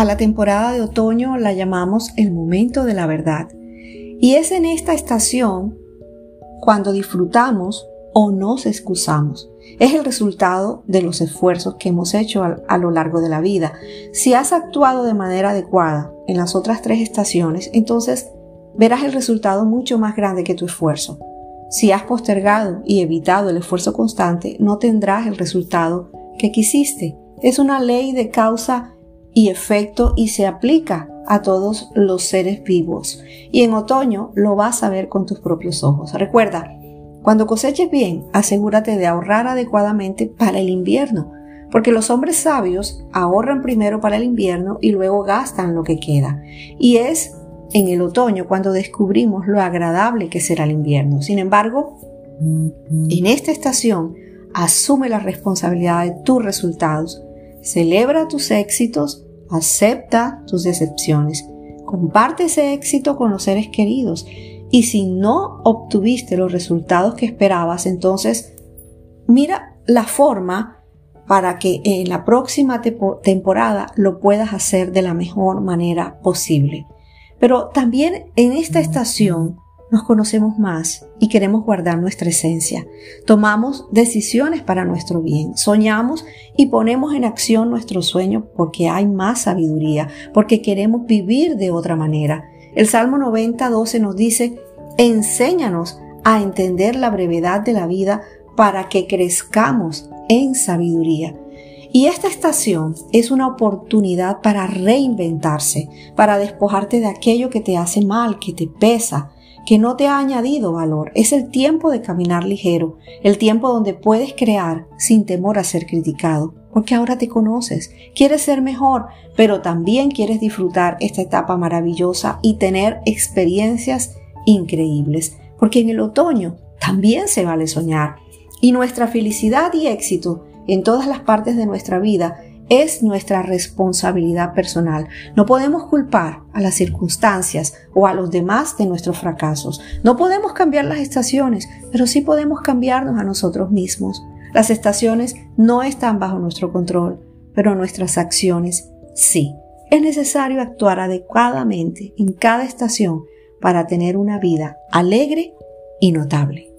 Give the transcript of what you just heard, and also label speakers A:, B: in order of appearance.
A: a la temporada de otoño la llamamos el momento de la verdad. Y es en esta estación cuando disfrutamos o nos excusamos. Es el resultado de los esfuerzos que hemos hecho a, lo largo de la vida. Si has actuado de manera adecuada en las otras tres estaciones, entonces verás el resultado mucho más grande que tu esfuerzo. Si has postergado y evitado el esfuerzo constante, no tendrás el resultado que quisiste. Es una ley de causa y efecto y se aplica a todos los seres vivos. Y en otoño lo vas a ver con tus propios ojos. Recuerda, cuando coseches bien, asegúrate de ahorrar adecuadamente para el invierno, porque los hombres sabios ahorran primero para el invierno y luego gastan lo que queda. Y es en el otoño cuando descubrimos lo agradable que será el invierno. Sin embargo, en esta estación, asume la responsabilidad de tus resultados, celebra tus éxitos, acepta tus decepciones, comparte ese éxito con los seres queridos y si no obtuviste los resultados que esperabas, entonces mira la forma para que en la próxima temporada lo puedas hacer de la mejor manera posible. Pero también en esta estación nos conocemos más y queremos guardar nuestra esencia. Tomamos decisiones para nuestro bien, soñamos y ponemos en acción nuestro sueño porque hay más sabiduría, porque queremos vivir de otra manera. El Salmo 90, 12 nos dice, enséñanos a entender la brevedad de la vida para que crezcamos en sabiduría. Y esta estación es una oportunidad para reinventarse, para despojarte de aquello que te hace mal, que te pesa, que no te ha añadido valor. Es el tiempo de caminar ligero, el tiempo donde puedes crear sin temor a ser criticado, porque ahora te conoces, quieres ser mejor, pero también quieres disfrutar esta etapa maravillosa y tener experiencias increíbles, porque en el otoño también se vale soñar. Y nuestra felicidad y éxito en todas las partes de nuestra vida es nuestra responsabilidad personal. No podemos culpar a las circunstancias o a los demás de nuestros fracasos. No podemos cambiar las estaciones, pero sí podemos cambiarnos a nosotros mismos. Las estaciones no están bajo nuestro control, pero nuestras acciones sí. Es necesario actuar adecuadamente en cada estación para tener una vida alegre y notable.